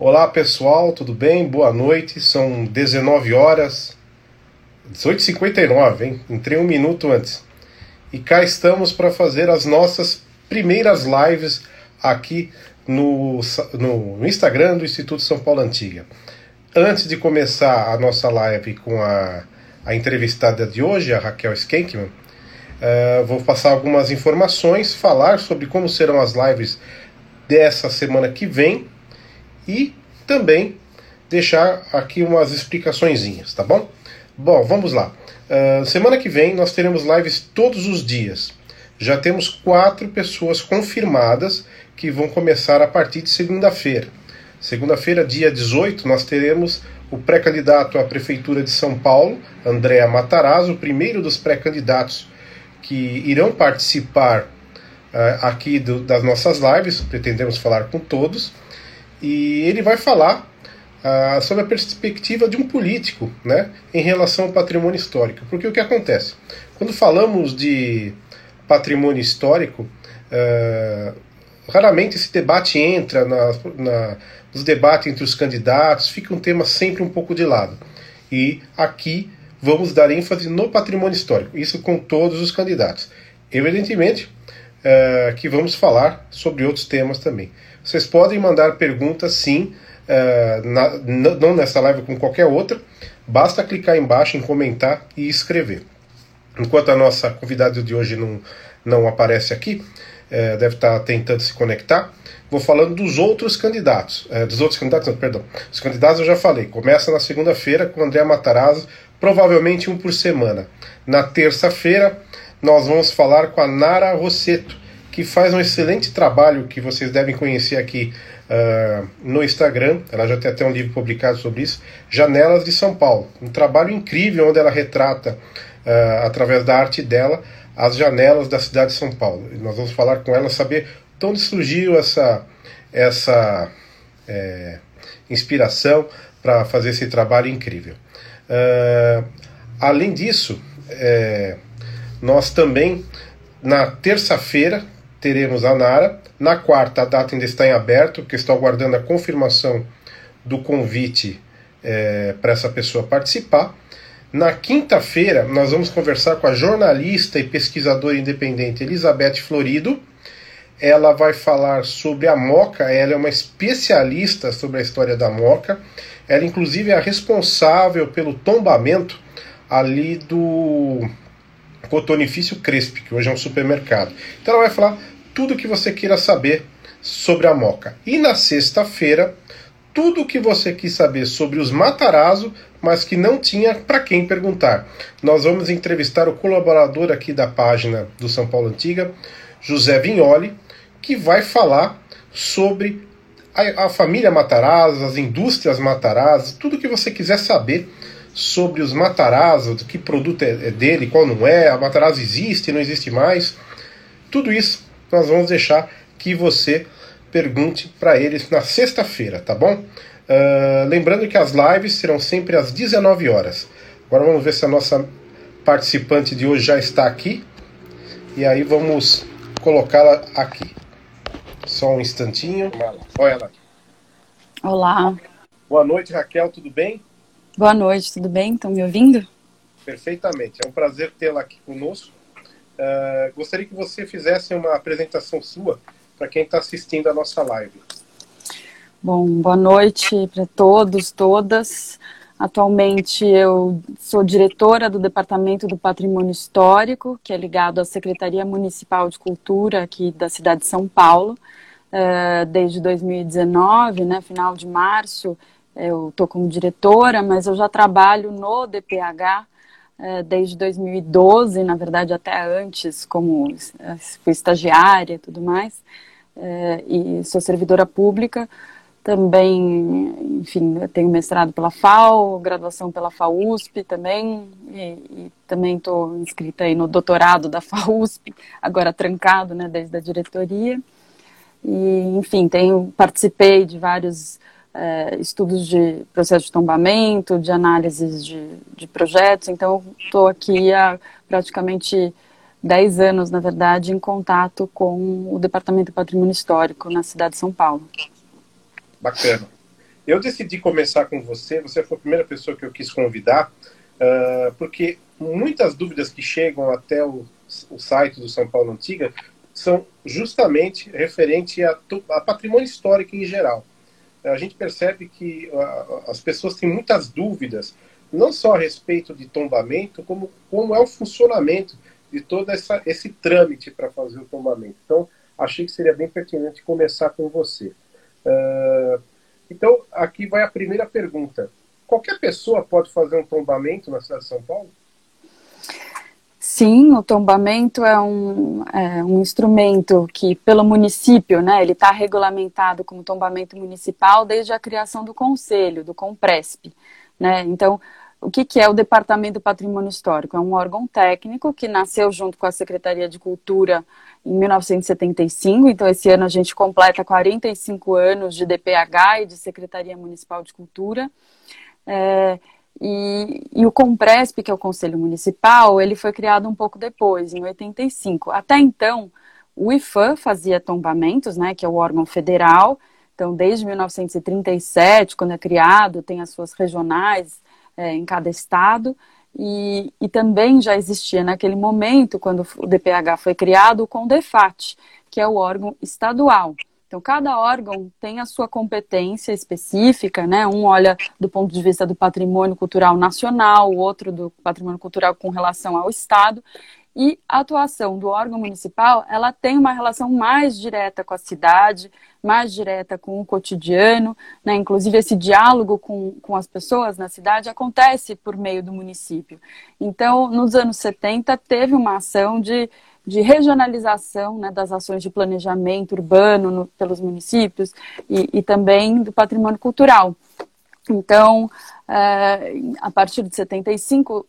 Olá pessoal, tudo bem? Boa noite, são 19 horas, 18h59, hein? Entrei um minuto antes. E cá estamos para fazer as nossas primeiras lives aqui no, no Instagram do Instituto São Paulo Antiga. Antes de começar a nossa live com a, a entrevistada de hoje, a Raquel Skenkman, uh, vou passar algumas informações, falar sobre como serão as lives dessa semana que vem e também deixar aqui umas explicaçõezinhas, tá bom? Bom, vamos lá. Uh, semana que vem nós teremos lives todos os dias. Já temos quatro pessoas confirmadas que vão começar a partir de segunda-feira. Segunda-feira, dia 18, nós teremos o pré-candidato à Prefeitura de São Paulo, Andréa Matarazzo, o primeiro dos pré-candidatos que irão participar uh, aqui do, das nossas lives, pretendemos falar com todos e ele vai falar ah, sobre a perspectiva de um político né, em relação ao patrimônio histórico. Porque o que acontece? Quando falamos de patrimônio histórico, ah, raramente esse debate entra na, na, nos debates entre os candidatos, fica um tema sempre um pouco de lado. E aqui vamos dar ênfase no patrimônio histórico, isso com todos os candidatos. Evidentemente uh, que vamos falar sobre outros temas também. Vocês podem mandar perguntas sim, uh, na, não nessa live com qualquer outra, basta clicar embaixo em comentar e escrever. Enquanto a nossa convidada de hoje não, não aparece aqui, uh, deve estar tentando se conectar, vou falando dos outros candidatos. Uh, dos outros candidatos, não, perdão. Os candidatos eu já falei. Começa na segunda-feira com André Matarazzo, provavelmente um por semana. Na terça-feira, nós vamos falar com a Nara Rosseto que faz um excelente trabalho que vocês devem conhecer aqui uh, no Instagram. Ela já tem até um livro publicado sobre isso, Janelas de São Paulo. Um trabalho incrível onde ela retrata, uh, através da arte dela, as janelas da cidade de São Paulo. E nós vamos falar com ela, saber de onde surgiu essa, essa é, inspiração para fazer esse trabalho incrível. Uh, além disso, é, nós também, na terça-feira, teremos a Nara. Na quarta, a data ainda está em aberto, porque estou aguardando a confirmação do convite é, para essa pessoa participar. Na quinta-feira, nós vamos conversar com a jornalista e pesquisadora independente Elizabeth Florido. Ela vai falar sobre a Moca, ela é uma especialista sobre a história da Moca. Ela, inclusive, é a responsável pelo tombamento ali do Cotonifício Cresp, que hoje é um supermercado. Então ela vai falar tudo o que você queira saber sobre a Moca. E na sexta-feira, tudo o que você quis saber sobre os Matarazzo, mas que não tinha para quem perguntar. Nós vamos entrevistar o colaborador aqui da página do São Paulo Antiga, José Vignoli, que vai falar sobre a, a família Matarazzo, as indústrias Matarazzo, tudo o que você quiser saber sobre os Matarazzo, que produto é, é dele, qual não é, a Matarazzo existe, não existe mais. Tudo isso nós vamos deixar que você pergunte para eles na sexta-feira, tá bom? Uh, lembrando que as lives serão sempre às 19 horas. Agora vamos ver se a nossa participante de hoje já está aqui. E aí vamos colocá-la aqui. Só um instantinho. Olha ela. Olá. Boa noite, Raquel, tudo bem? Boa noite, tudo bem? Estão me ouvindo? Perfeitamente, é um prazer tê-la aqui conosco. Uh, gostaria que você fizesse uma apresentação sua para quem está assistindo a nossa live. Bom, boa noite para todos, todas. Atualmente eu sou diretora do Departamento do Patrimônio Histórico, que é ligado à Secretaria Municipal de Cultura aqui da cidade de São Paulo, uh, desde 2019, né, final de março eu estou como diretora, mas eu já trabalho no DPH é, desde 2012, na verdade até antes, como fui estagiária e tudo mais, é, e sou servidora pública. Também, enfim, tenho mestrado pela FAO, graduação pela FAUSP também, e, e também estou inscrita aí no doutorado da FAUSP, agora trancado, né, desde a diretoria. E, enfim, tenho, participei de vários é, estudos de processo de tombamento, de análises de, de projetos. Então, estou aqui há praticamente 10 anos, na verdade, em contato com o Departamento de Patrimônio Histórico na cidade de São Paulo. Bacana. Eu decidi começar com você, você foi a primeira pessoa que eu quis convidar, uh, porque muitas dúvidas que chegam até o, o site do São Paulo Antiga são justamente referente a, a patrimônio histórico em geral. A gente percebe que as pessoas têm muitas dúvidas, não só a respeito de tombamento, como como é o funcionamento de todo essa, esse trâmite para fazer o tombamento. Então, achei que seria bem pertinente começar com você. Uh, então, aqui vai a primeira pergunta. Qualquer pessoa pode fazer um tombamento na cidade de São Paulo? Sim, o tombamento é um, é um instrumento que, pelo município, né, ele está regulamentado como tombamento municipal desde a criação do conselho, do COMPRESP. Né? Então, o que, que, é o Departamento do Patrimônio Histórico? É um órgão técnico que nasceu junto com a Secretaria de Cultura em 1975, então esse ano a gente completa 45 anos de DPH e de Secretaria Municipal de Cultura. É, e, e, o Compresp, que é o Conselho Municipal, ele foi criado um pouco depois, em 85. Até então, o IFAM fazia tombamentos, né, que é o órgão federal, então desde 1937, quando é criado, tem as suas regionais, é, em cada estado. E, e, também já existia naquele momento, quando o DPH foi criado, o CONDEFAT, que é o órgão estadual. Então, cada órgão tem a sua competência específica, né? Um olha do ponto de vista do patrimônio cultural nacional, o outro do patrimônio cultural com relação ao Estado. E a atuação do órgão municipal, ela tem uma relação mais direta com a cidade, mais direta com o cotidiano, né? inclusive esse diálogo com, com as pessoas na cidade acontece por meio do município. Então, nos anos 70, teve uma ação de, de regionalização né, das ações de planejamento urbano no, pelos municípios e, e também do patrimônio cultural. Então, é, a partir de 75,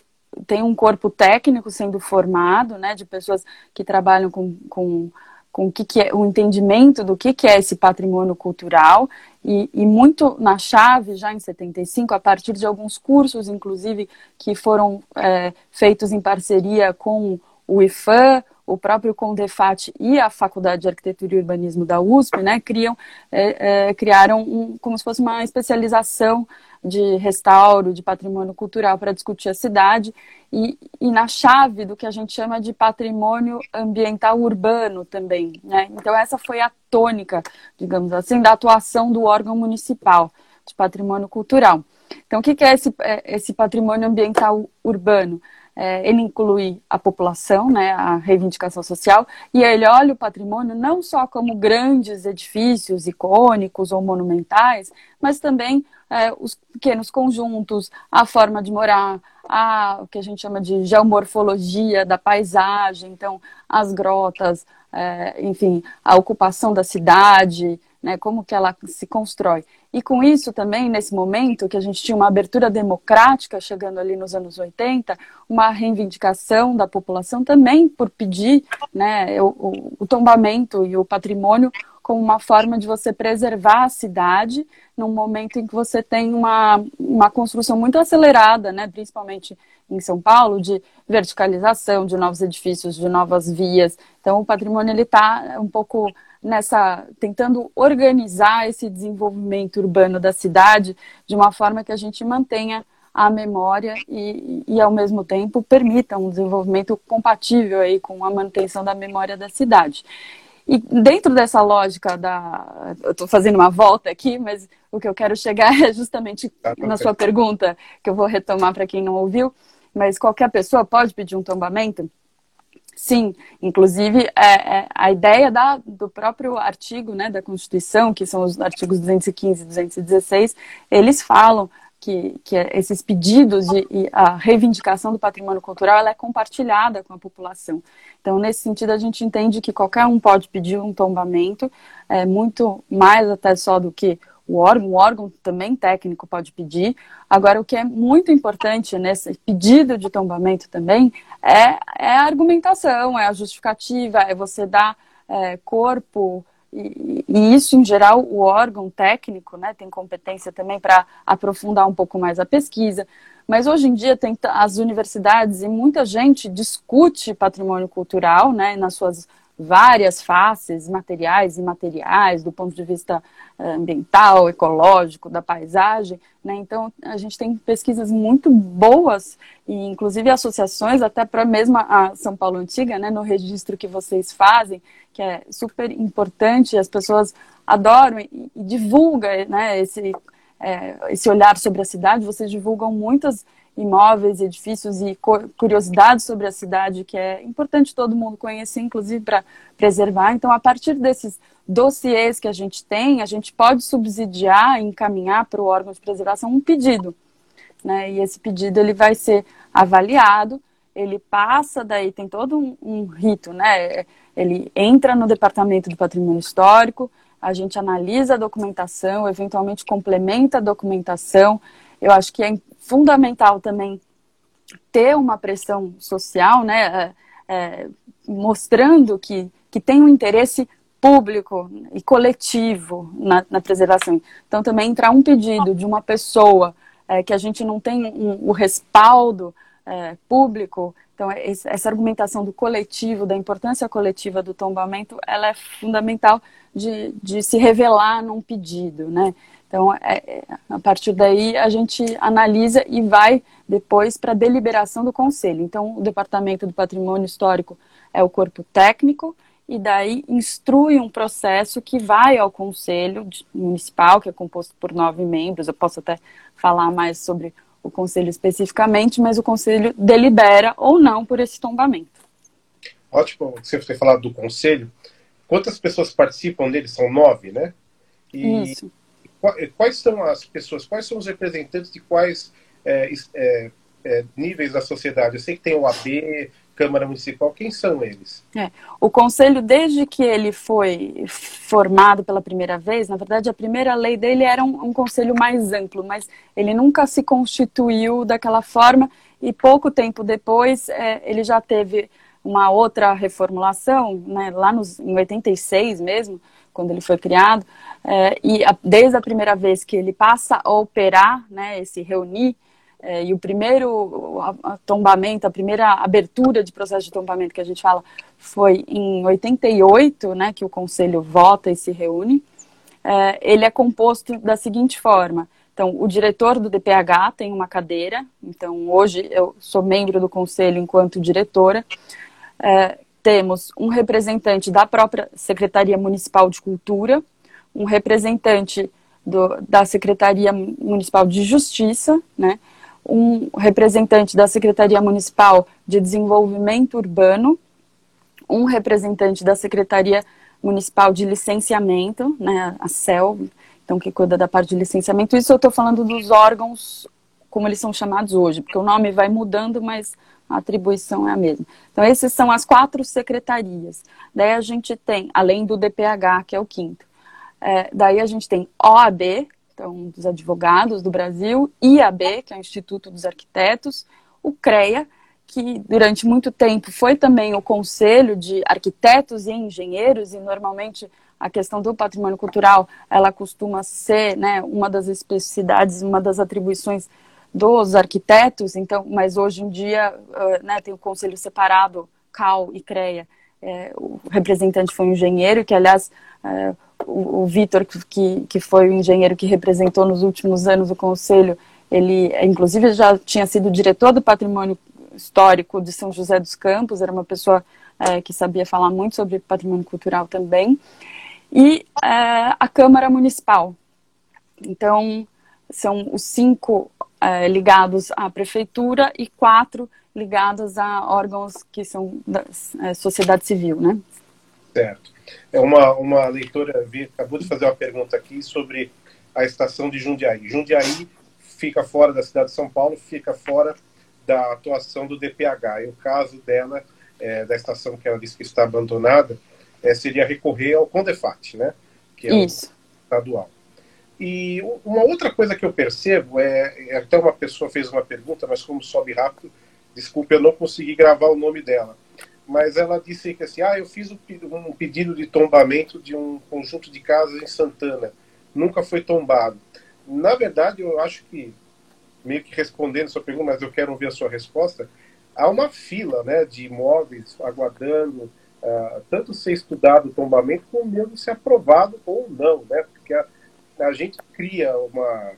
tem um corpo técnico sendo formado, né, de pessoas que trabalham com, com, com o que, que é o entendimento do que, que é esse patrimônio cultural e, e, muito na chave já em 75 a partir de alguns cursos inclusive que foram é, feitos em parceria com o IFAM, o próprio Condefat e a Faculdade de Arquitetura e Urbanismo da USP, né, criam, é, é, criaram um, como se fosse uma especialização de restauro, de patrimônio cultural para discutir a cidade e, e, na chave do que a gente chama de patrimônio ambiental urbano também. Né? Então, essa foi a tônica, digamos assim, da atuação do órgão municipal de patrimônio cultural. Então, o que é esse, é, esse patrimônio ambiental urbano? É, ele inclui a população, né, a reivindicação social, e ele olha o patrimônio não só como grandes edifícios icônicos ou monumentais, mas também é, os pequenos conjuntos, a forma de morar, a, o que a gente chama de geomorfologia da paisagem, então as grotas, é, enfim, a ocupação da cidade, né, como que ela se constrói. E com isso também, nesse momento, que a gente tinha uma abertura democrática chegando ali nos anos 80, uma reivindicação da população também por pedir né, o, o, tombamento e o patrimônio como uma forma de você preservar a cidade num momento em que você tem uma, uma construção muito acelerada, né, principalmente em São Paulo, de verticalização, de novos edifícios, de novas vias. Então, o patrimônio está um pouco nessa tentando organizar esse desenvolvimento urbano da cidade de uma forma que a gente mantenha a memória e, e ao mesmo tempo permita um desenvolvimento compatível aí com a manutenção da memória da cidade. E dentro dessa lógica da. Eu estou fazendo uma volta aqui, mas o que eu quero chegar é justamente tá, na sua pergunta, que eu vou retomar para quem não ouviu. Mas qualquer pessoa pode pedir um tombamento? Sim, inclusive é, é, a ideia da, do próprio artigo né, da Constituição, que são os artigos 215 e 216, eles falam que, que esses pedidos e, e, a reivindicação do patrimônio cultural ela é compartilhada com a população. Então, nesse sentido, a gente entende que qualquer um pode pedir um tombamento, é, muito mais até só do que o órgão, o órgão também técnico pode pedir. Agora, o que é muito importante nesse pedido de tombamento também é, é a argumentação, é a justificativa, é você dar é, corpo e, e, isso, em geral, o órgão técnico né, tem competência também para aprofundar um pouco mais a pesquisa. Mas hoje em dia tem as universidades e muita gente discute patrimônio cultural né, nas suas várias faces materiais e imateriais, do ponto de vista eh, ambiental, ecológico, da paisagem. Né? Então, a gente tem pesquisas muito boas, e inclusive associações, até para mesmo a São Paulo Antiga, né, no registro que vocês fazem, que é super importante, as pessoas adoram e, e divulgam né, esse, é, esse olhar sobre a cidade, vocês divulgam muitas imóveis, edifícios e curiosidades sobre a cidade, que é importante todo mundo conhecer, inclusive para preservar. Então, a partir desses dossiês que a gente tem, a gente pode subsidiar encaminhar para o órgão de preservação um pedido. Né? E esse pedido ele vai ser avaliado, ele passa, daí tem todo um, um rito, né? Ele entra no departamento do patrimônio histórico, a gente analisa a documentação, eventualmente complementa a documentação. Eu acho que é fundamental também ter uma pressão social, né, é, é, mostrando que, que tem um interesse público e coletivo na, na preservação. Então, também entrar um pedido de uma pessoa é, que a gente não tem um, o respaldo é, público, então essa argumentação do coletivo, da importância coletiva do tombamento, ela é fundamental de, de se revelar num pedido, né? Então, é, é, a partir daí, a gente analisa e vai depois para a deliberação do conselho. Então, o Departamento do Patrimônio Histórico é o corpo técnico, e daí instrui um processo que vai ao conselho municipal, que é composto por nove membros. Eu posso até falar mais sobre o conselho especificamente, mas o conselho delibera ou não por esse tombamento. Ótimo, você ter falado do conselho. Quantas pessoas participam dele? São nove, né? E Isso quais são as pessoas, quais são os representantes de quais é, é, é, níveis da sociedade? Eu sei que tem o AB, Câmara Municipal, quem são eles? É, o Conselho, desde que ele foi formado pela primeira vez, na verdade, a primeira lei dele era um, um conselho mais amplo, mas ele nunca se constituiu daquela forma e pouco tempo depois é, ele já teve uma outra reformulação, né, lá nos, em 86 mesmo, quando ele foi criado, é, e a, desde a primeira vez que ele passa a operar, né, esse reunir, é, e o primeiro tombamento, a primeira abertura de processo de tombamento que a gente fala foi em 88, né, que o conselho vota e se reúne, é, ele é composto da seguinte forma. Então, o diretor do DPH tem uma cadeira, então hoje eu sou membro do conselho enquanto diretora, é, temos um representante da própria Secretaria Municipal de Cultura, um representante do, da Secretaria Municipal de Justiça, né, um representante da Secretaria Municipal de Desenvolvimento Urbano, um representante da Secretaria Municipal de Licenciamento, né, a CEL, então que cuida da parte de licenciamento. Isso eu estou falando dos órgãos como eles são chamados hoje, porque o nome vai mudando, mas a atribuição é a mesma. Então, essas são as quatro secretarias. Daí a gente tem, além do DPH, que é o quinto, é, daí a gente tem OAB, então, dos advogados do Brasil, IAB, que é o Instituto dos Arquitetos, o CREA, que durante muito tempo foi também o Conselho de Arquitetos e Engenheiros, e normalmente a questão do patrimônio cultural, ela costuma ser né, uma das especificidades, uma das atribuições dos arquitetos, então, mas hoje em dia uh, né, tem o conselho separado, CAL e CREA. É, o representante foi um engenheiro, que aliás é, o, o Vitor, que, que foi o engenheiro que representou nos últimos anos o conselho, ele inclusive já tinha sido diretor do patrimônio histórico de São José dos Campos, era uma pessoa é, que sabia falar muito sobre patrimônio cultural também, e é, a Câmara Municipal. Então, são os cinco é, ligados à prefeitura e quatro ligados a órgãos que são da é, sociedade civil, né? Certo. É uma, uma leitora acabou de fazer uma pergunta aqui sobre a estação de Jundiaí. Jundiaí fica fora da cidade de São Paulo, fica fora da atuação do DPH. E o caso dela, é, da estação que ela disse que está abandonada, é, seria recorrer ao CONDEFAT, né? Que é Isso. estadual. E uma outra coisa que eu percebo é, é, até uma pessoa fez uma pergunta, mas como sobe rápido, desculpe, eu não consegui gravar o nome dela. Mas ela disse que assim, ah, eu fiz um pedido de tombamento de um conjunto de casas em Santana, nunca foi tombado. Na verdade, eu acho que meio que respondendo a sua pergunta, mas eu quero ouvir a sua resposta. Há uma fila, né, de imóveis aguardando uh, tanto ser estudado o tombamento, como mesmo ser aprovado ou não, né? Porque a, a gente cria uma,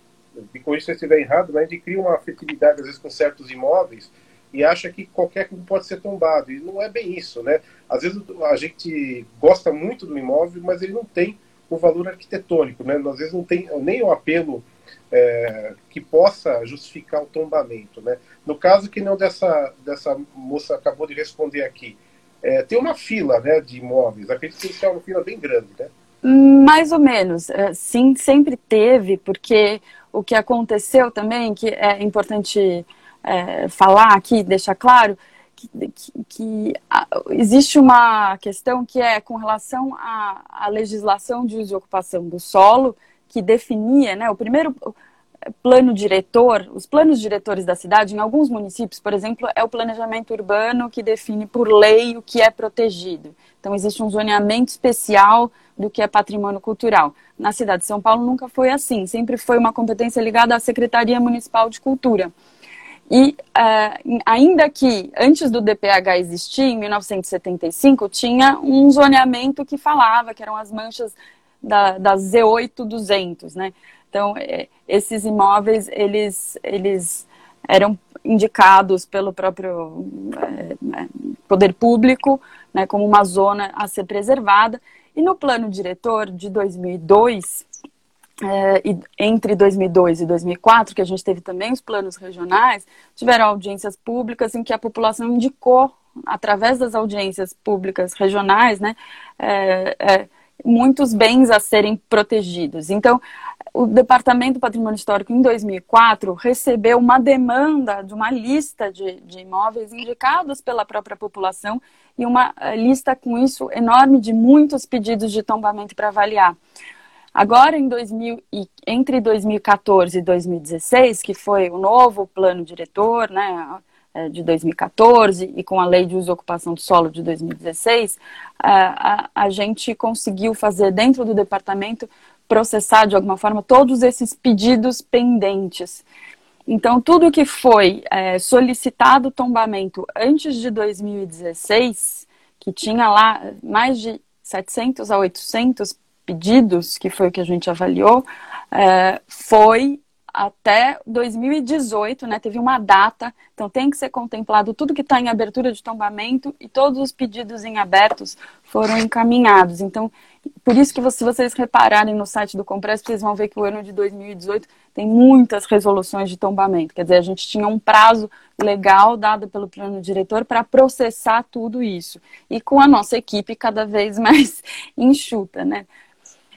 de corrija se eu estiver errado, mas a gente cria uma afetividade, às vezes, com certos imóveis e acha que qualquer um pode ser tombado. E não é bem isso, né? Às vezes a gente gosta muito do imóvel, mas ele não tem o valor arquitetônico, né? Às vezes não tem nem o apelo é, que possa justificar o tombamento, né? No caso que não dessa, dessa moça acabou de responder aqui, é, tem uma fila né, de imóveis, acredito que é uma fila bem grande, né? Mais ou menos, é, sim, sempre teve, porque o que aconteceu também, que é importante é, falar aqui, deixar claro, que, que, que a, existe uma questão que é com relação à, à legislação de uso e ocupação do solo, que definia, né, o primeiro plano diretor, os planos diretores da cidade, em alguns municípios, por exemplo, é o planejamento urbano que define por lei o que é protegido. Então, existe um zoneamento especial do que é patrimônio cultural. Na cidade de São Paulo nunca foi assim, sempre foi uma competência ligada à Secretaria Municipal de Cultura. E uh, ainda que antes do DPH existir, em 1975, tinha um zoneamento que falava que eram as manchas da, da Z8-200, né? Então, é, esses imóveis, eles, eles eram indicados pelo próprio é, é poder público né, como uma zona a ser preservada. E no plano diretor de 2002, é, e entre 2002 e 2004, que a gente teve também os planos regionais, tiveram audiências públicas em que a população indicou, através das audiências públicas regionais, né, é, é, muitos bens a serem protegidos. Então, o Departamento do Patrimônio Histórico, em 2004, recebeu uma demanda de uma lista de, de imóveis indicados pela própria população e uma eh, lista com isso enorme de muitos pedidos de tombamento para avaliar. Agora, em 2000, entre 2014 e 2016, que foi o novo plano diretor, né, de 2014 e com a lei de uso e ocupação do solo de 2016, a, a, a gente conseguiu fazer dentro do departamento processar de alguma forma todos esses pedidos pendentes. Então, tudo que foi é, solicitado tombamento antes de 2016, que tinha lá mais de 700 a 800 pedidos, que foi o que a gente avaliou, é, foi até 2018, né? Teve uma data, então tem que ser contemplado tudo que está em abertura de tombamento e todos os pedidos em abertos foram encaminhados. Então, por isso que se vocês repararem no site do Compress, vocês vão ver que o ano de 2018 tem muitas resoluções de tombamento. Quer dizer, a gente tinha um prazo legal dado pelo plano diretor para processar tudo isso. E com a nossa equipe cada vez mais enxuta, né?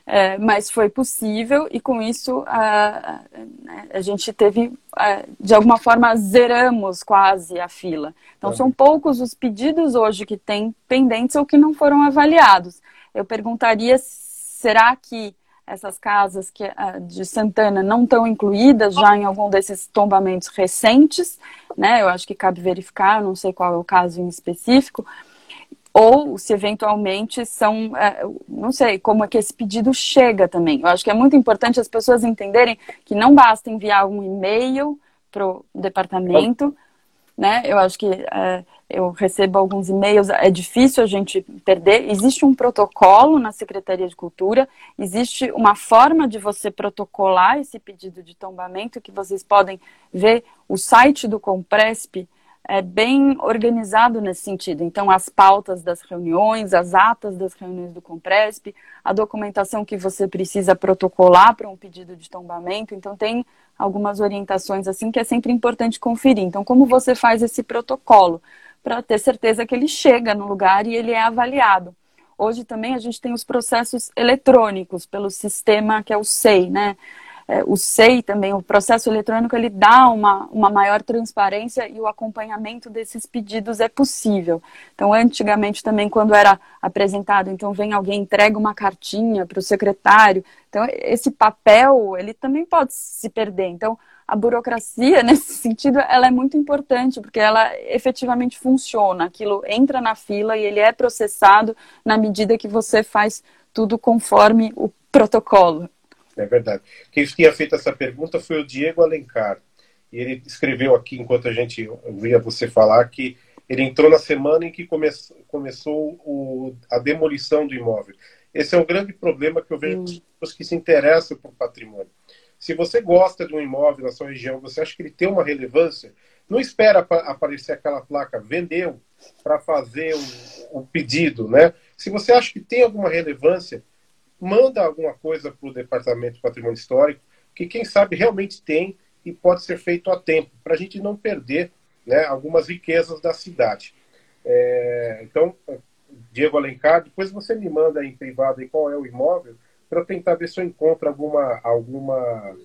É, mas foi possível e com isso a, a, a gente teve, a, de alguma forma, zeramos quase a fila. Então, é. são poucos os pedidos hoje que têm pendentes ou que não foram avaliados. Eu perguntaria, será que essas casas que, de Santana não estão incluídas já em algum desses tombamentos recentes? Né? Eu acho que cabe verificar, não sei qual é o caso em específico, ou se eventualmente são, é, não sei, como é que esse pedido chega também. Eu acho que é muito importante as pessoas entenderem que não basta enviar um e-mail para o departamento, né? Eu acho que é, eu recebo alguns e-mails, é difícil a gente perder. Existe um protocolo na Secretaria de Cultura, existe uma forma de você protocolar esse pedido de tombamento que vocês podem ver o site do Compresp é bem organizado nesse sentido. Então, as pautas das reuniões, as atas das reuniões do Compresp, a documentação que você precisa protocolar para um pedido de tombamento. Então, tem algumas orientações assim que é sempre importante conferir. Então, como você faz esse protocolo para ter certeza que ele chega no lugar e ele é avaliado. Hoje também a gente tem os processos eletrônicos pelo sistema que é o SEI, né? É, o SEI também, o processo eletrônico, ele dá uma, uma maior transparência e o acompanhamento desses pedidos é possível. Então, antigamente também, quando era apresentado, então vem alguém, entrega uma cartinha para o secretário, então esse papel, ele também pode se perder. Então, a burocracia, nesse sentido, ela é muito importante, porque ela efetivamente funciona. Aquilo entra na fila e ele é processado na medida que você faz tudo conforme o protocolo. É verdade. Quem tinha feito essa pergunta foi o Diego Alencar. E ele escreveu aqui, enquanto a gente via você falar, que Ele entrou na semana em que come começou o, a demolição do imóvel. Esse é um grande problema que eu vejo hum. pessoas que se interessam por patrimônio. Se você gosta de um imóvel na sua região, você acha que ele tem uma relevância, não espera aparecer aquela placa vendeu para fazer o, o, pedido, né? Se você acha que tem alguma relevância, manda alguma coisa para o Departamento de Patrimônio Histórico, que quem sabe realmente tem e pode ser feito a tempo, para a gente não perder né, algumas riquezas da cidade. É, então, Diego Alencar, depois você me manda em privado aí qual é o imóvel, para tentar ver se eu encontro alguma, alguma,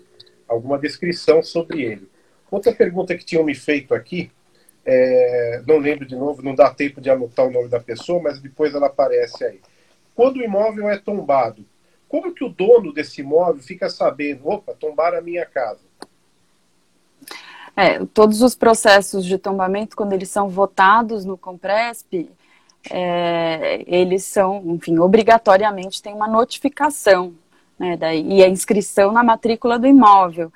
alguma descrição sobre ele. Outra pergunta que tinham me feito aqui, é, não lembro de novo, não dá tempo de anotar o nome da pessoa, mas depois ela aparece aí. Quando o imóvel é tombado, como que o dono desse imóvel fica sabendo, opa, tombaram a minha casa? É, todos os processos de tombamento, quando eles são votados no Compresp, é, eles são, enfim, obrigatoriamente tem uma notificação, né, daí, e a inscrição na matrícula do imóvel.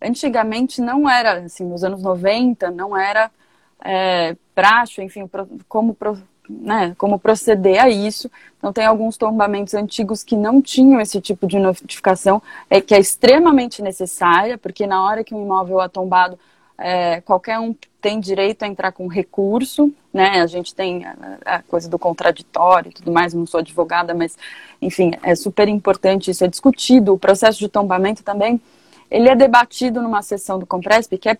Antigamente não era, assim, nos anos 90, não era é, praxe, enfim, como, né, como proceder a isso. Então, tem alguns tombamentos antigos que não tinham esse tipo de notificação, é, que é extremamente necessária, porque na hora que um imóvel é tombado, é, qualquer um tem direito a entrar com recurso, né? A gente tem a, a, coisa do contraditório e tudo mais, não sou advogada, mas, enfim, é super importante isso, é discutido. O processo de tombamento também, ele é debatido numa sessão do Compresp, que é,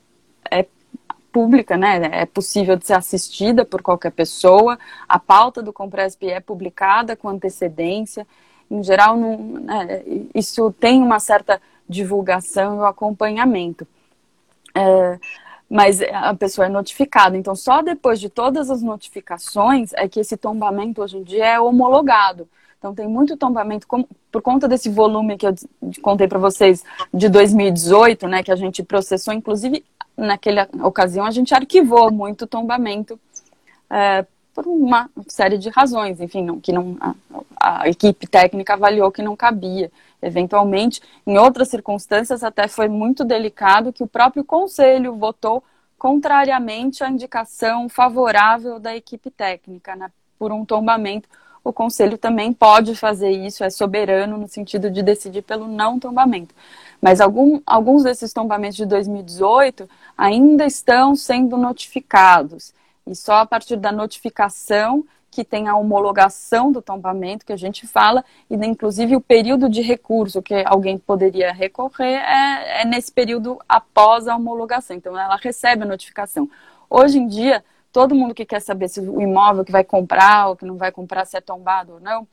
é pública, né? É possível de ser assistida por qualquer pessoa. A pauta do Compresp é publicada com antecedência. Em geral, não, né, isso tem uma certa divulgação e acompanhamento. É, mas a pessoa é notificada. Então, só depois de todas as notificações é que esse tombamento hoje em dia é homologado. Então, tem muito tombamento, com, por conta desse volume que eu contei para vocês de 2018, né, que a gente processou, inclusive naquela ocasião a gente arquivou muito tombamento é, por uma série de razões, enfim, não, que não a, a, equipe técnica avaliou que não cabia. Eventualmente, em outras circunstâncias, até foi muito delicado que o próprio conselho votou contrariamente à indicação favorável da equipe técnica né, por um tombamento. O conselho também pode fazer isso, é soberano no sentido de decidir pelo não tombamento. Mas algum, alguns desses tombamentos de 2018 ainda estão sendo notificados. E só a partir da notificação que tem a homologação do tombamento que a gente fala, e inclusive o período de recurso que alguém poderia recorrer é, é nesse período após a homologação. Então ela recebe a notificação. Hoje em dia, todo mundo que quer saber se o imóvel que vai comprar ou que não vai comprar, se é tombado ou não,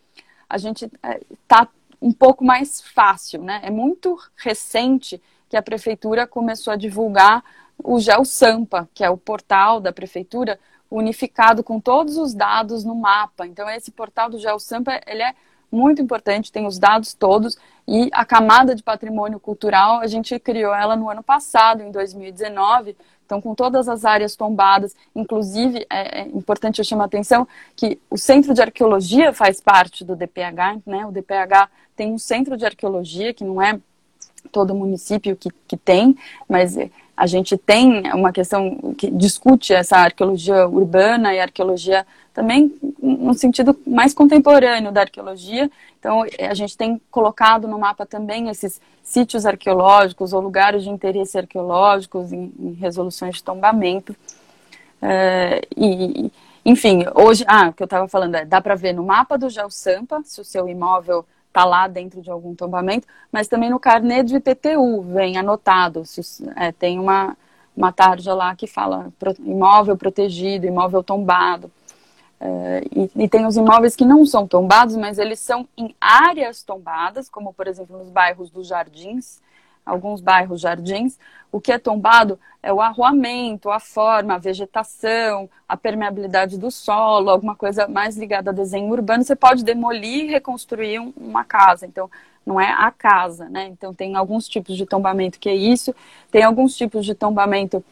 a gente está é, um pouco mais fácil, né? É muito recente que a prefeitura começou a divulgar o GeoSampa, que é o portal da prefeitura unificado com todos os dados no mapa. Então esse portal do GeoSampa, ele é muito importante, tem os dados todos e a camada de patrimônio cultural, a gente criou ela no ano passado, em 2019, então com todas as áreas tombadas, inclusive é, é importante eu chamar a atenção que o Centro de Arqueologia faz parte do DPH, né? O DPH tem um centro de arqueologia que não é todo município que, que tem, mas a gente tem uma questão que discute essa arqueologia urbana e arqueologia também no sentido mais contemporâneo da arqueologia. Então, a gente tem colocado no mapa também esses sítios arqueológicos ou lugares de interesse arqueológicos em, em resoluções de tombamento. É, e, enfim, hoje, ah, o que eu estava falando é, dá para ver no mapa do GeoSampa se o seu imóvel está lá dentro de algum tombamento, mas também no carnê de IPTU vem anotado, se, é, tem uma, uma tarja lá que fala imóvel protegido, imóvel tombado. É, e, e, tem os imóveis que não são tombados, mas eles são em áreas tombadas, como por exemplo nos bairros dos Jardins, alguns bairros jardins, o que é tombado é o arruamento, a forma, a vegetação, a permeabilidade do solo, alguma coisa mais ligada a desenho urbano. Você pode demolir e reconstruir um, uma casa. Então, não é a casa, né? Então, tem alguns tipos de tombamento que é isso, tem alguns tipos de tombamento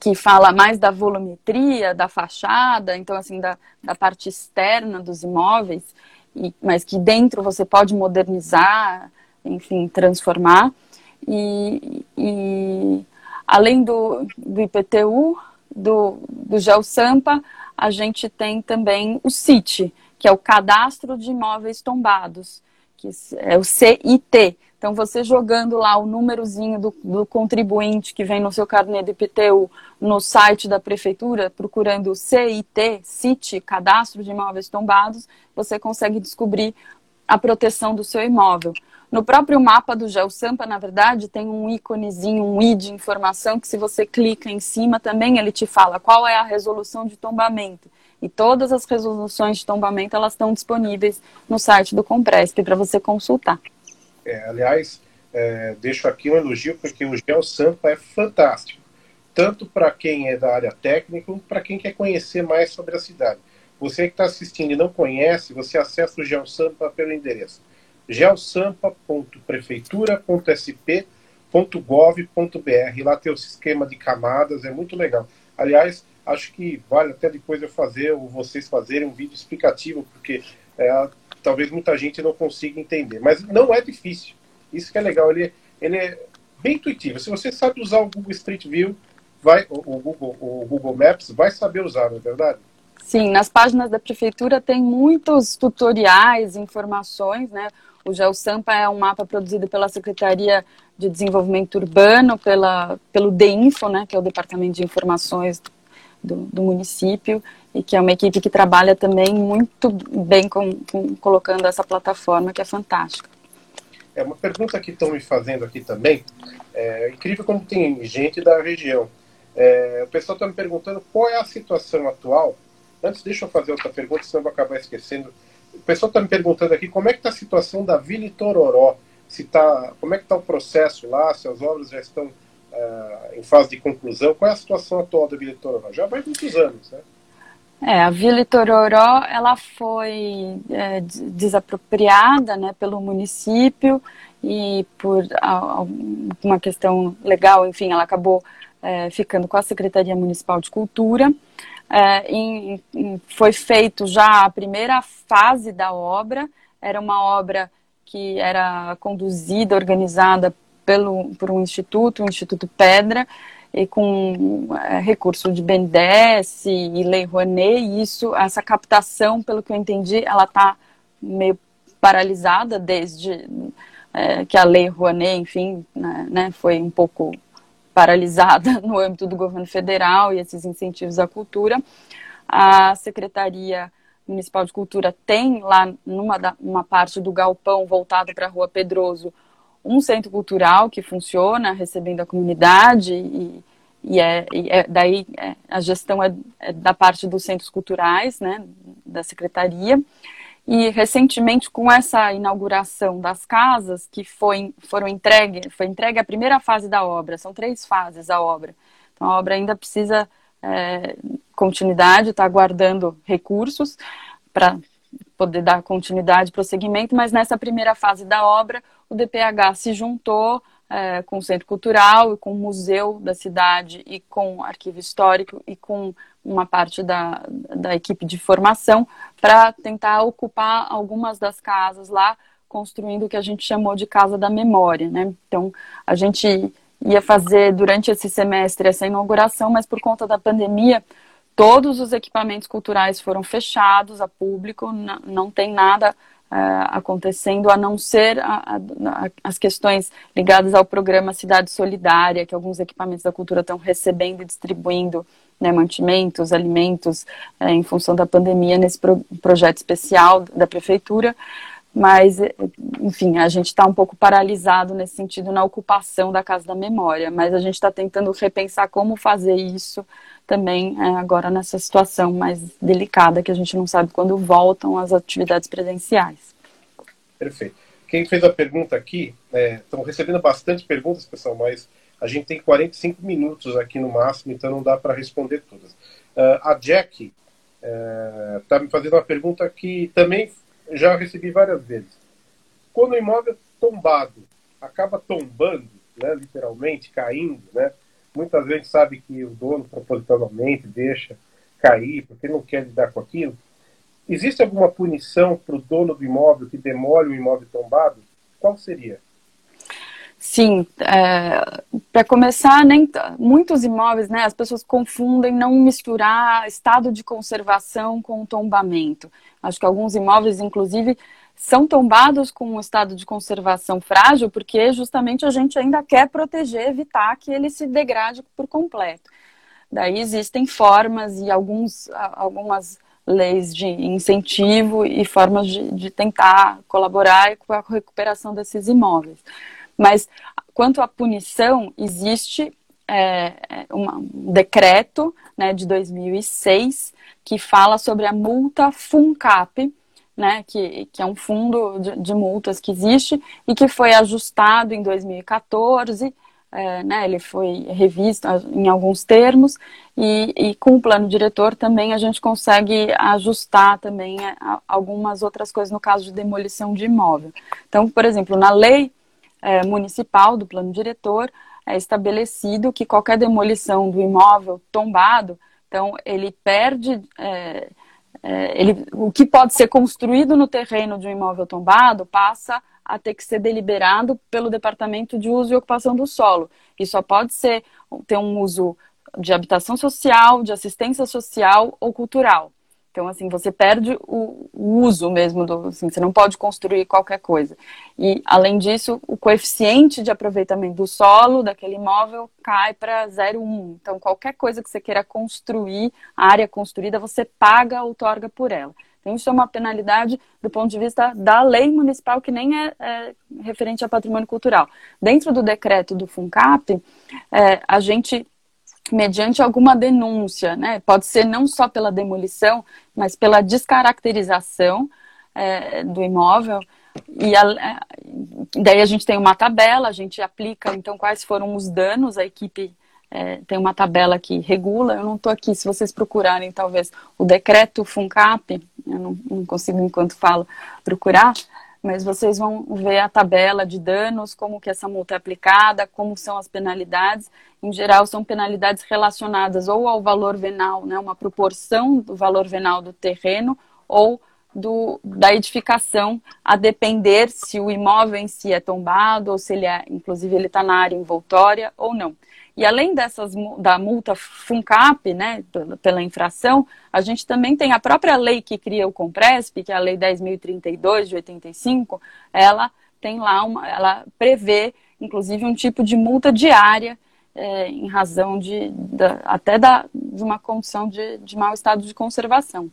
que fala mais da volumetria, da fachada, então, assim, da, da parte externa dos imóveis, e, mas que dentro você pode modernizar, enfim, transformar. E, e além do, do IPTU, do, do GeoSampa, a gente tem também o CIT, que é o Cadastro de Imóveis Tombados, que é o CIT. Então, você jogando lá o númerozinho do, do contribuinte que vem no seu carnê do IPTU no site da prefeitura, procurando CIT, CIT, Cadastro de Imóveis Tombados, você consegue descobrir a proteção do seu imóvel. No próprio mapa do GeoSampa, na verdade, tem um íconezinho, um i de informação, que se você clica em cima também ele te fala qual é a resolução de tombamento. E todas as resoluções de tombamento elas estão disponíveis no site do Compresp para você consultar. É, aliás, é, deixo aqui um elogio porque o GeoSampa é fantástico, tanto para quem é da área técnica, como para quem quer conhecer mais sobre a cidade. Você que está assistindo e não conhece, você acessa o GeoSampa pelo endereço geosampa.prefeitura.sp.gov.br. Lá tem o esquema de camadas, é muito legal. Aliás, acho que vale até depois eu fazer, ou vocês fazerem um vídeo explicativo, porque é, talvez muita gente não consiga entender. Mas não é difícil. Isso que é legal. Ele, ele é bem intuitivo. Se você sabe usar o Google Street View, vai, o, Google, o Google Maps, vai saber usar, não é verdade? Sim, nas páginas da prefeitura tem muitos tutoriais, informações, né? O GeoSampa é um mapa produzido pela Secretaria de Desenvolvimento Urbano, pela, pelo DEINFO, né, que é o Departamento de Informações do, do município, e que é uma equipe que trabalha também muito bem com, com, colocando essa plataforma, que é fantástica. É uma pergunta que estão me fazendo aqui também. É incrível como tem gente da região. É, o pessoal está me perguntando qual é a situação atual. Antes, deixa eu fazer outra pergunta, senão eu vou acabar esquecendo o pessoal está me perguntando aqui como é que está a situação da Vila Itororó, se tá, como é que está o processo lá, se as obras já estão uh, em fase de conclusão, qual é a situação atual da Vila Itororó? Já vai muitos anos, né? É, a Vila Itororó, ela foi é, desapropriada né, pelo município e por uma questão legal, enfim, ela acabou é, ficando com a Secretaria Municipal de Cultura é, em, em, foi feito já a primeira fase da obra, era uma obra que era conduzida, organizada pelo, por um instituto, o Instituto Pedra, e com é, recurso de BNDES e Lei Rouanet, e isso, essa captação, pelo que eu entendi, ela está meio paralisada desde é, que a Lei Rouanet, enfim, né, né foi um pouco paralisada no âmbito do governo federal e esses incentivos à cultura. A Secretaria Municipal de Cultura tem lá numa uma parte do galpão voltado para a Rua Pedroso um centro cultural que funciona recebendo a comunidade e, e, é, e é, daí é, a gestão é, é, da parte dos centros culturais, né, da secretaria. E recentemente, com essa inauguração das casas, que foi, foram entregue, foi entregue a primeira fase da obra, são três fases a obra. Então a obra ainda precisa é, continuidade, está aguardando recursos para poder dar continuidade e prosseguimento, mas nessa primeira fase da obra, o DPH se juntou é, com o Centro Cultural e com o Museu da cidade e com o Arquivo Histórico e com uma parte da, da equipe de formação para tentar ocupar algumas das casas lá, construindo o que a gente chamou de Casa da Memória. Né? Então, a gente ia fazer durante esse semestre essa inauguração, mas por conta da pandemia, todos os equipamentos culturais foram fechados a público, não tem nada uh, acontecendo, a não ser a, a, as questões ligadas ao programa Cidade Solidária, que alguns equipamentos da cultura estão recebendo e distribuindo né, mantimentos, alimentos, uh, em função da pandemia, nesse pro, projeto especial da prefeitura. Mas, enfim, a gente está um pouco paralisado nesse sentido na ocupação da Casa da Memória, mas a gente está tentando repensar como fazer isso também é, agora nessa situação mais delicada que a gente não sabe quando voltam as atividades presenciais. Perfeito. Quem fez a pergunta aqui, é, estamos recebendo bastante perguntas, pessoal, mas a gente tem 45 minutos aqui no máximo, então não dá para responder todas. Uh, a Jack está é, me fazendo uma pergunta que também já recebi várias vezes. Quando o imóvel tombado acaba tombando, né, literalmente caindo, né, muitas vezes sabe que o dono propositalmente deixa cair porque não quer lidar com aquilo. Existe alguma punição para o dono do imóvel que demole o imóvel tombado? Qual seria? Sim, é, Para começar, nem muitos imóveis, né, as pessoas confundem não misturar estado de conservação com tombamento. Acho que alguns imóveis, inclusive, são tombados com um estado de conservação frágil, porque justamente a gente ainda quer proteger, evitar que ele se degrade por completo. Daí existem formas e alguns, algumas leis de incentivo e formas de, de tentar colaborar com a recuperação desses imóveis. Mas quanto à punição, existe é, é um decreto né, de 2006 que fala sobre a multa FUNCAP, né, que, que é um fundo de, de multas que existe e que foi ajustado em 2014 é, né, ele foi revisto em alguns termos e, e, com o plano diretor também a gente consegue ajustar também é, algumas outras coisas no caso de demolição de imóvel. Então, por exemplo, na lei é, municipal do plano diretor é estabelecido que qualquer demolição do imóvel tombado, então ele perde é, é, ele, o que pode ser construído no terreno de um imóvel tombado passa a ter que ser deliberado pelo Departamento de Uso e Ocupação do Solo. E só pode ser ter um uso de habitação social, de assistência social ou cultural. Então, assim, você perde o, uso mesmo do. Assim, você não pode construir qualquer coisa. E, além disso, o coeficiente de aproveitamento do solo daquele imóvel cai para 0,1. Então, qualquer coisa que você queira construir, a área construída, você paga, outorga por ela. Então, isso é uma penalidade do ponto de vista da lei municipal, que nem é, é referente a patrimônio cultural. Dentro do decreto do FUNCAP, é, a gente, mediante alguma denúncia, né, pode ser não só pela demolição, mas pela descaracterização é, do imóvel, e a, é, daí a gente tem uma tabela, a gente aplica então quais foram os danos, a equipe é, tem uma tabela que regula, eu não estou aqui, se vocês procurarem talvez o decreto FUNCAP, eu não, não consigo enquanto falo procurar, mas vocês vão ver a tabela de danos, como que essa multa é aplicada, como são as penalidades. Em geral, são penalidades relacionadas ou ao valor venal, né, uma proporção do valor venal do terreno, ou do, da edificação, a depender se o imóvel em si é tombado, ou se ele é, inclusive, ele está na área envoltória ou não. E além dessas da multa FUNCAP, né, pela infração, a gente também tem a própria lei que cria o Compresp, que é a Lei 10.032 de 85, ela tem lá uma, ela prevê, inclusive, um tipo de multa diária é, em razão de, de até da, de uma condição de, de mau estado de conservação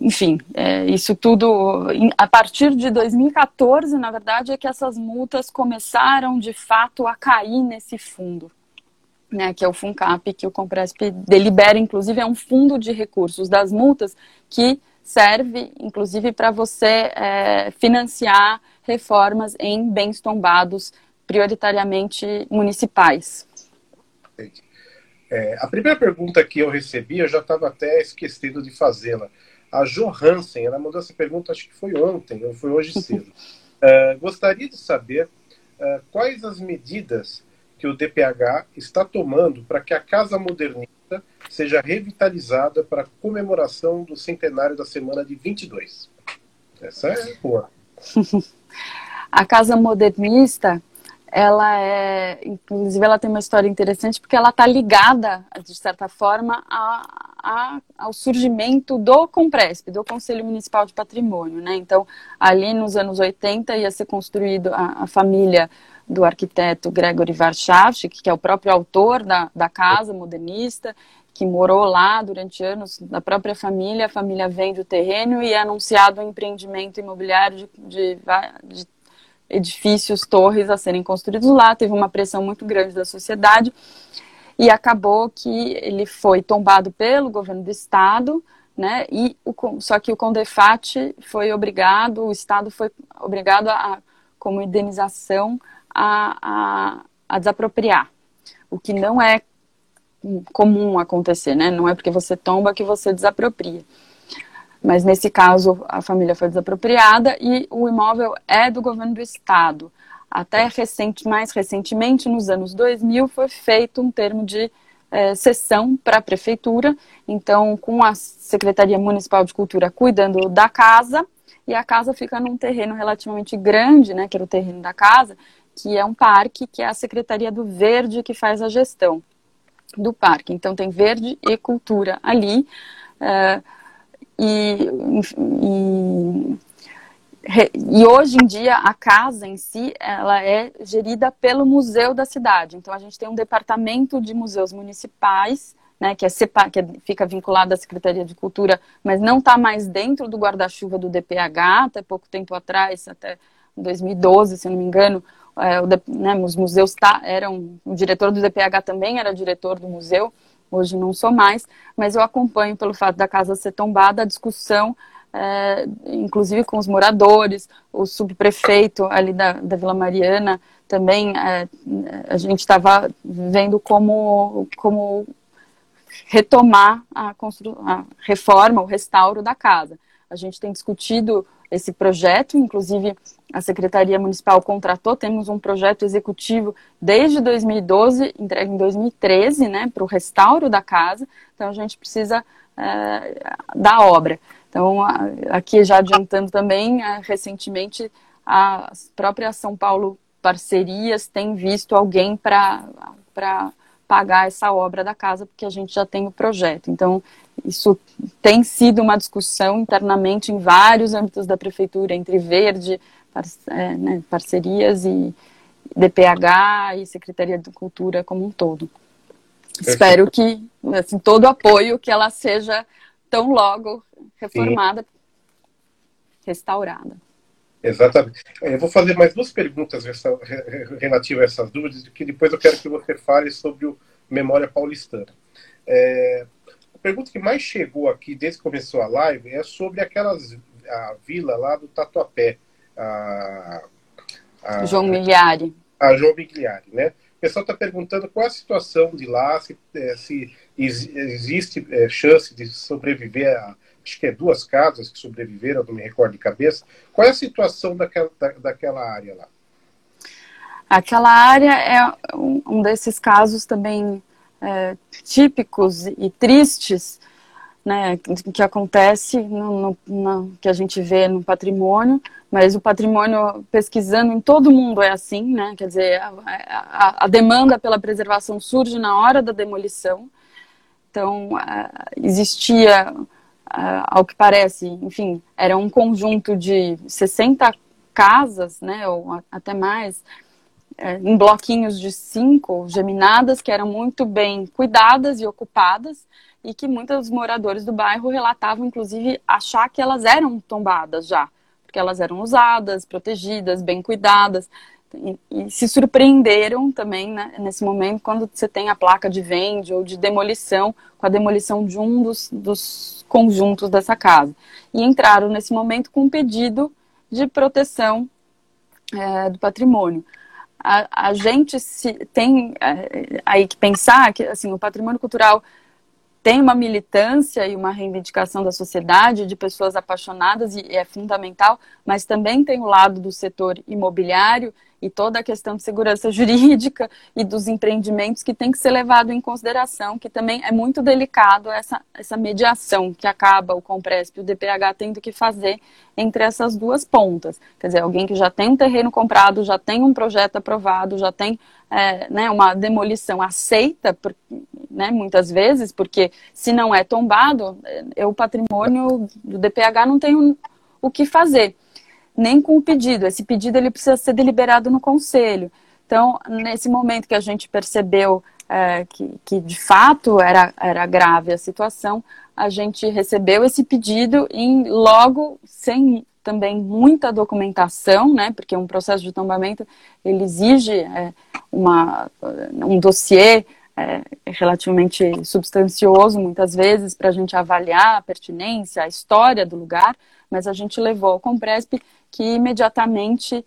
enfim, é, isso tudo, a partir de 2014, na verdade, é que essas multas começaram de fato a cair nesse fundo, né, que é o FUNCAP, que o Compresp delibera, inclusive, é um fundo de recursos das multas que serve, inclusive, para você é, financiar reformas em bens tombados, prioritariamente municipais. É, a primeira pergunta que eu recebi, eu já estava até esquecendo de fazê-la a Johansen, ela mandou essa pergunta, acho que foi ontem, ou foi hoje cedo. Uh, gostaria de saber uh, quais as medidas que o DPH está tomando para que a Casa Modernista seja revitalizada para a comemoração do centenário da semana de 22. Essa é boa. a Casa Modernista ela é, inclusive, ela tem uma história interessante porque ela está ligada, de certa forma, a, a, ao surgimento do Compresp, do Conselho Municipal de Patrimônio, né? Então, ali nos anos 80 ia ser construído a, a família do arquiteto Gregory Warszawski, que é o próprio autor da, da casa modernista, que morou lá durante anos, da própria família, a família vende o terreno e é anunciado um empreendimento imobiliário de, de, de edifícios, torres a serem construídos lá, teve uma pressão muito grande da sociedade e acabou que ele foi tombado pelo governo do estado, né? E o, só que o Condefat foi obrigado, o estado foi obrigado a, como indenização a, a, a desapropriar, o que não é comum acontecer, né? Não é porque você tomba que você desapropria. Mas nesse caso, a família foi desapropriada e o imóvel é do governo do estado. Até recente, mais recentemente, nos anos 2000, foi feito um termo de é, para a prefeitura, então com a Secretaria Municipal de Cultura cuidando da casa, e a casa fica num terreno relativamente grande, né, que era o terreno da casa, que é um parque, que é a Secretaria do Verde que faz a gestão do parque. Então tem verde e cultura ali. Uh, e, e, e, hoje em dia a casa em si ela é gerida pelo museu da cidade. Então a gente tem um departamento de museus municipais né, que, é que é, fica vinculado à Secretaria de Cultura, mas não está mais dentro do guarda-chuva do DPH, até pouco tempo atrás, até 2012, se não me engano, é, o, né, os museus tá, eram, o diretor do DPH também era diretor do museu, hoje não sou mais, mas eu acompanho pelo fato da casa ser tombada a discussão, é, inclusive com os moradores, o subprefeito ali da, da Vila Mariana também, é, a gente estava vendo como, como retomar a, a reforma, o restauro da casa. A gente tem discutido esse projeto, inclusive a Secretaria Municipal contratou, temos um projeto executivo desde 2012, entregue em 2013, né, para o restauro da casa, então a gente precisa é, da obra. Então, aqui já adiantando também, é, recentemente a própria São Paulo Parcerias tem visto alguém para pagar essa obra da casa, porque a gente já tem o projeto. Então, isso tem sido uma discussão internamente em vários âmbitos da prefeitura, entre verde, par, é, né, parcerias e DPH e Secretaria de Cultura como um todo. Espero que, assim, todo o apoio que ela seja tão logo reformada, Sim. restaurada. Exatamente. Eu vou fazer mais duas perguntas relativas a essas dúvidas, que depois eu quero que você fale sobre o Memória Paulistana. É, a pergunta que mais chegou aqui desde que começou a live é sobre aquelas a vila lá do Tatuapé. A, a, João Migliari. A João Migliari, né? O pessoal está perguntando qual é a situação de lá, se, é, se existe é, chance de sobreviver a acho que é duas casas que sobreviveram, não me recordo de cabeça. Qual é a situação daquela, da, daquela área lá? Aquela área é um desses casos também é, típicos e tristes, né, que acontece, no, no, no, que a gente vê no patrimônio, mas o patrimônio pesquisando em todo mundo é assim, né, quer dizer, a, a, a demanda pela preservação surge na hora da demolição, então existia ao que parece, enfim, era um conjunto de 60 casas, né, ou até mais, é, em bloquinhos de cinco geminadas que eram muito bem cuidadas e ocupadas e que muitos moradores do bairro relatavam, inclusive, achar que elas eram tombadas já, porque elas eram usadas, protegidas, bem cuidadas. E, se surpreenderam também né, nesse momento quando você tem a placa de vende ou de demolição, com a demolição de um dos, dos conjuntos dessa casa. E entraram nesse momento com um pedido de proteção é, do patrimônio. A, a gente se, tem é, aí que pensar que assim, o patrimônio cultural tem uma militância e uma reivindicação da sociedade, de pessoas apaixonadas, e é fundamental, mas também tem o lado do setor imobiliário e toda a questão de segurança jurídica e dos empreendimentos que tem que ser levado em consideração, que também é muito delicado essa, essa mediação que acaba o Compresp e o DPH tendo que fazer entre essas duas pontas. Quer dizer, alguém que já tem um terreno comprado, já tem um projeto aprovado, já tem é, né, uma demolição aceita, por, né, muitas vezes, porque se não é tombado, é, o patrimônio do DPH não tem o que fazer nem com o pedido. Esse pedido ele precisa ser deliberado no conselho. Então, nesse momento que a gente percebeu é, que, que, de fato era, era grave a situação, a gente recebeu esse pedido e logo, sem também muita documentação, né, porque um processo de tombamento ele exige é, uma, um dossiê é, relativamente substancioso, muitas vezes, para a gente avaliar a pertinência, a história do lugar, mas a gente levou ao Compresp que imediatamente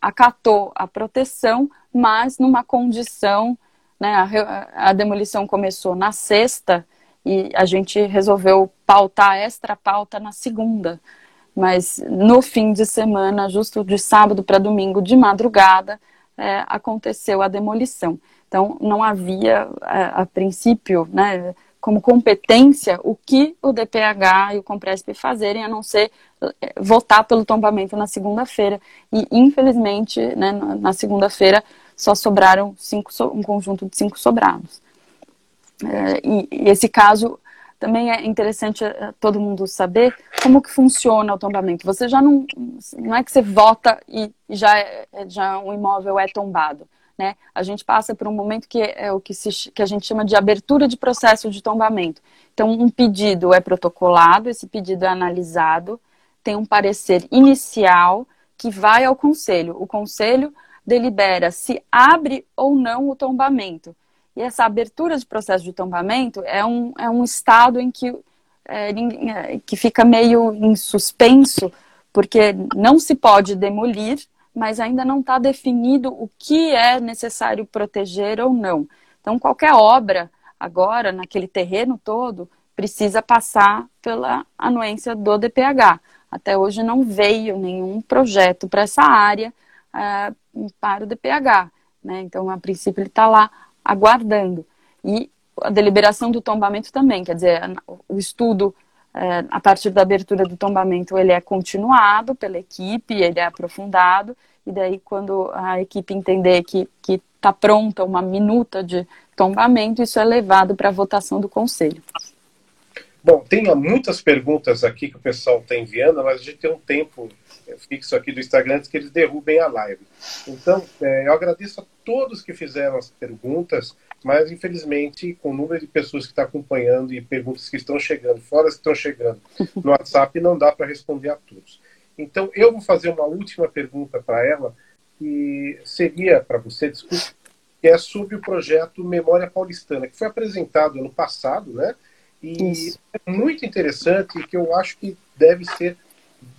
acatou a proteção, mas numa condição, né, a, a demolição começou na sexta e a gente resolveu pautar extra pauta na segunda. Mas no fim de semana, justo de sábado para domingo, de madrugada, é, aconteceu a demolição. Então, não havia, a, a princípio, né, como competência o que o DPH e o Compresp fazerem, a não ser eh, votar pelo tombamento na segunda-feira. E, infelizmente, né, na segunda-feira só sobraram cinco, um conjunto de cinco sobrados. É, e, e, esse caso também é interessante eh, todo mundo saber como que funciona o tombamento. Você já não, não é que você vota e já, é, já um imóvel é tombado né? A gente passa por um momento que é o que, se, que a gente chama de abertura de processo de tombamento. Então, um pedido é protocolado, esse pedido é analisado, tem um parecer inicial que vai ao conselho. O conselho delibera se abre ou não o tombamento. E essa abertura de processo de tombamento é um, é um estado em que, é, é que fica meio em suspenso, porque não se pode demolir, mas ainda não está definido o que é necessário proteger ou não. Então, qualquer obra, agora, naquele terreno todo, precisa passar pela anuência do DPH. Até hoje não veio nenhum projeto para essa área uh, para o DPH. Né? Então, a princípio, ele está lá aguardando. E a deliberação do tombamento também, quer dizer, o estudo é, a partir da abertura do tombamento, ele é continuado pela equipe, ele é aprofundado, e daí quando a equipe entender que está pronta uma minuta de tombamento, isso é levado para a votação do conselho. Bom, tem muitas perguntas aqui que o pessoal está enviando, mas a gente tem um tempo é, fixo aqui do Instagram antes que eles derrubem a live. Então, é, eu agradeço a todos que fizeram as perguntas mas infelizmente, com o número de pessoas que está acompanhando e perguntas que estão chegando, fora que estão chegando no WhatsApp, não dá para responder a todos. Então, eu vou fazer uma última pergunta para ela, que seria para você discutir, que é sobre o projeto Memória Paulistana, que foi apresentado ano passado, né? E Isso. é muito interessante e que eu acho que deve ser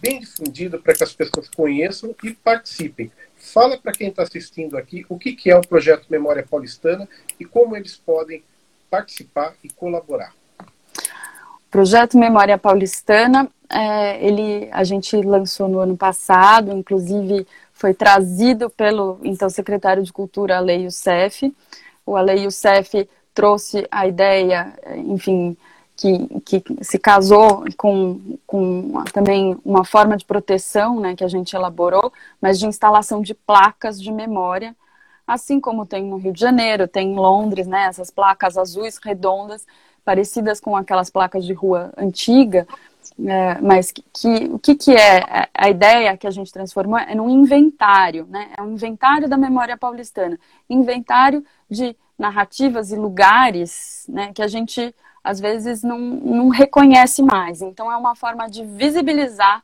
bem difundido para que as pessoas conheçam e participem. Fala para quem está assistindo aqui o que, que é o projeto Memória Paulistana e como eles podem participar e colaborar. O projeto Memória Paulistana, é, ele a gente lançou no ano passado, inclusive foi trazido pelo então secretário de Cultura, Ale Youssef. O Ale Youssef trouxe a ideia, enfim, que, que se casou com, com também uma forma de proteção né, que a gente elaborou, mas de instalação de placas de memória, assim como tem no Rio de Janeiro, tem em Londres, né, essas placas azuis redondas, parecidas com aquelas placas de rua antiga, é, mas que, que, o que, que é a ideia que a gente transformou é num inventário, né? É um inventário da memória paulistana, inventário de narrativas e lugares, né? Que a gente às vezes não, não reconhece mais. Então, é uma forma de visibilizar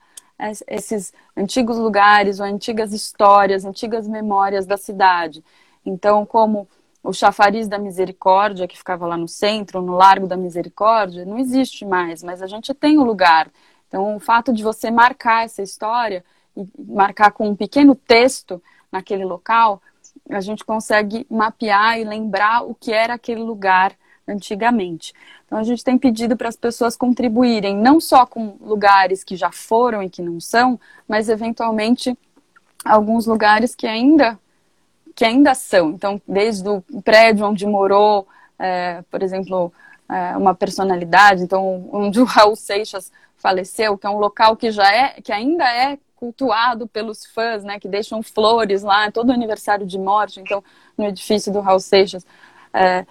esses antigos lugares, ou antigas histórias, antigas memórias da cidade. Então, como o chafariz da misericórdia, que ficava lá no centro, no Largo da Misericórdia, não existe mais, mas a gente tem o um lugar. Então, o fato de você marcar essa história, e marcar com um pequeno texto naquele local, a gente consegue mapear e lembrar o que era aquele lugar antigamente. Então a gente tem pedido para as pessoas contribuírem não só com lugares que já foram e que não são, mas eventualmente alguns lugares que ainda que ainda são. Então, desde o prédio onde morou, é, por exemplo, é, uma personalidade, então onde o Raul Seixas faleceu, que é um local que já é, que ainda é cultuado pelos fãs, né, que deixam flores lá, todo aniversário de morte, então no edifício do Raul Seixas. É,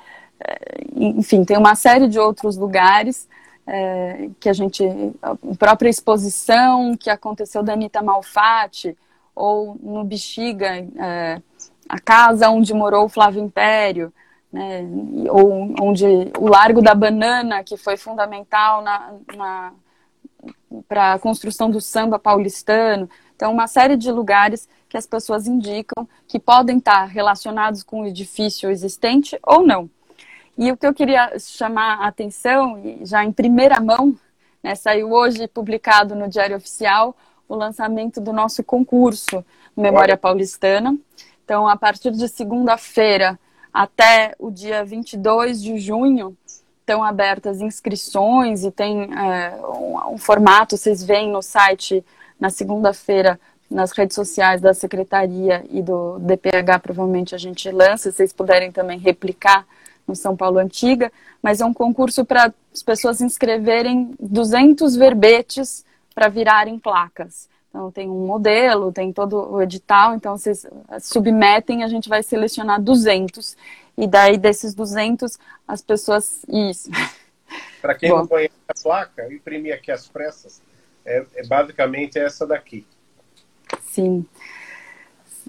enfim, tem uma série de outros lugares é, que a gente, a própria exposição que aconteceu da Anitta Malfatti, ou no Bexiga, é, a casa onde morou o Flávio Império, né, ou onde o Largo da Banana, que foi fundamental na, na para a construção do samba paulistano. Então, uma série de lugares que as pessoas indicam que podem estar relacionados com o edifício existente ou não. E o que eu queria chamar a atenção, já em primeira mão, né, saiu hoje publicado no Diário Oficial o lançamento do nosso concurso Memória Paulistana. Então, a partir de segunda-feira até o dia 22 de junho, estão abertas inscrições e tem é, um, um, formato, vocês veem no site na segunda-feira, nas redes sociais da Secretaria e do DPH, provavelmente a gente lança, se vocês puderem também replicar no São Paulo Antiga, mas é um concurso para as pessoas inscreverem 200 verbetes para virarem placas. Então, tem um modelo, tem todo o edital, então vocês submetem, a gente vai selecionar 200, e daí desses 200, as pessoas. Isso. Para quem Bom. não conhece a placa, eu imprimi aqui as pressas, é, é basicamente essa daqui. Sim.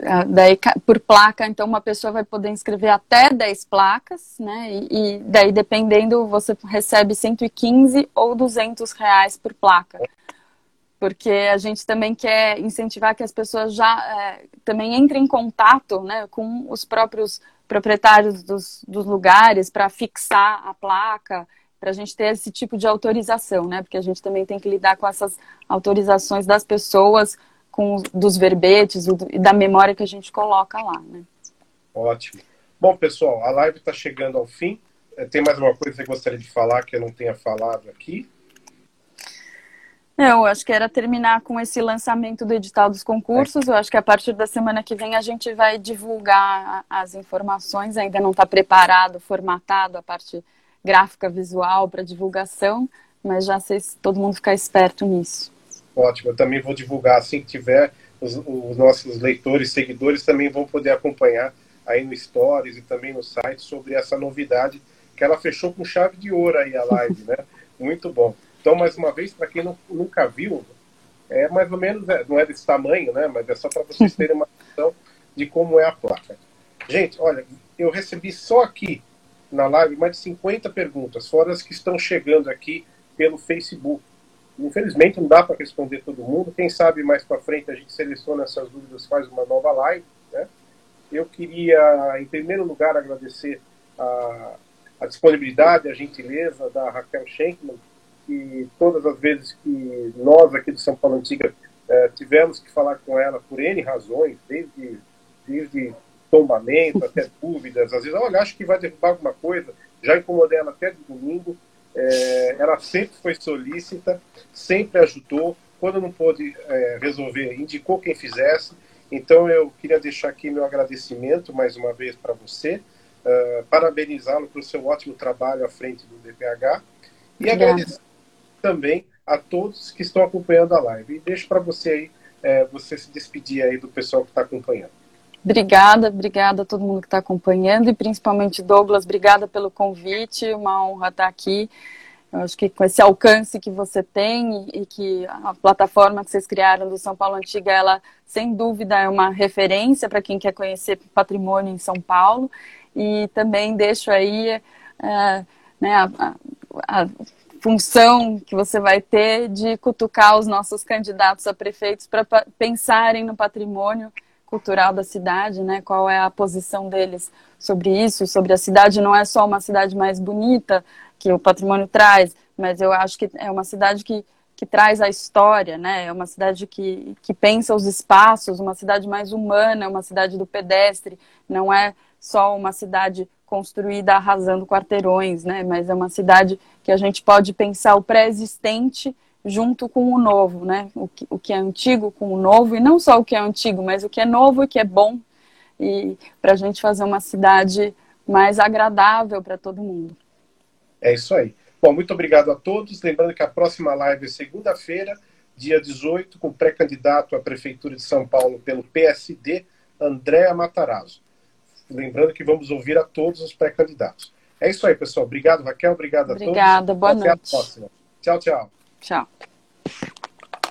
Ah, daí, por placa, então uma pessoa vai poder inscrever até 10 placas, né? E, e, daí, dependendo, você recebe 115 ou 200 reais por placa. Porque a gente também quer incentivar que as pessoas já é, também entrem em contato né, com os próprios proprietários dos, dos lugares para fixar a placa, para a gente ter esse tipo de autorização, né? Porque a gente também tem que lidar com essas autorizações das pessoas com dos verbetes e da memória que a gente coloca lá, né? Ótimo. Bom, pessoal, a live está chegando ao fim. É, tem mais uma coisa que você gostaria de falar que eu não tenha falado aqui? Eu acho que era terminar com esse lançamento do edital dos concursos. É. Eu acho que a partir da semana que vem a gente vai divulgar as informações. Ainda não está preparado, formatado a parte gráfica visual para divulgação, mas já sei se todo mundo ficar esperto nisso. Ótimo, eu também vou divulgar assim que tiver. Os, os, nossos leitores, seguidores também vão poder acompanhar aí no Stories e também no site sobre essa novidade que ela fechou com chave de ouro aí a live, né? Muito bom. Então, mais uma vez, para quem não, nunca viu, é mais ou menos, é, não é desse tamanho, né? Mas é só para vocês terem uma noção de como é a placa. Gente, olha, eu recebi só aqui na live mais de 50 perguntas, fora as que estão chegando aqui pelo Facebook. Infelizmente não dá para responder todo mundo. Quem sabe mais para frente a gente seleciona essas dúvidas, faz uma nova live. Né? Eu queria, em primeiro lugar, agradecer a, a disponibilidade, a gentileza da Raquel Schenkman, que todas as vezes que nós aqui do São Paulo Antiga eh, tivemos que falar com ela por N razões, desde, desde tombamento até dúvidas, às vezes, olha, acho que vai derrubar alguma coisa, já incomodei ela até de domingo, é, ela sempre foi solícita, sempre ajudou. Quando não pôde é, resolver, indicou quem fizesse. Então eu queria deixar aqui meu agradecimento mais uma vez para você, uh, parabenizá-lo pelo seu ótimo trabalho à frente do DPH e agradecer também a todos que estão acompanhando a live. E deixo para você aí, é, você se despedir aí do pessoal que está acompanhando. Obrigada, obrigada a todo mundo que está acompanhando e principalmente Douglas, obrigada pelo convite, uma honra estar aqui. Eu acho que com esse alcance que você tem e, que a plataforma que vocês criaram do São Paulo Antiga, ela sem dúvida é uma referência para quem quer conhecer patrimônio em São Paulo. E também deixo aí é, né, a, a, a função que você vai ter de cutucar os nossos candidatos a prefeitos para pensarem no patrimônio cultural da cidade, né? Qual é a posição deles sobre isso, sobre a cidade não é só uma cidade mais bonita que o patrimônio traz, mas eu acho que é uma cidade que, que traz a história, né? É uma cidade que, que pensa os espaços, uma cidade mais humana, uma cidade do pedestre, não é só uma cidade construída arrasando quarteirões, né? Mas é uma cidade que a gente pode pensar o pré-existente junto com o novo, né? O que, o que é antigo com o novo, e não só o que é antigo, mas o que é novo e que é bom, e para a gente fazer uma cidade mais agradável para todo mundo. É isso aí. Bom, muito obrigado a todos. Lembrando que a próxima live é segunda-feira, dia 18, com pré-candidato à Prefeitura de São Paulo pelo PSD, Andréa Matarazzo. Lembrando que vamos ouvir a todos os pré-candidatos. É isso aí, pessoal. Obrigado, Raquel. Obrigado a Obrigada, todos. boa Até noite. Até a próxima. Tchau, tchau. Tchau.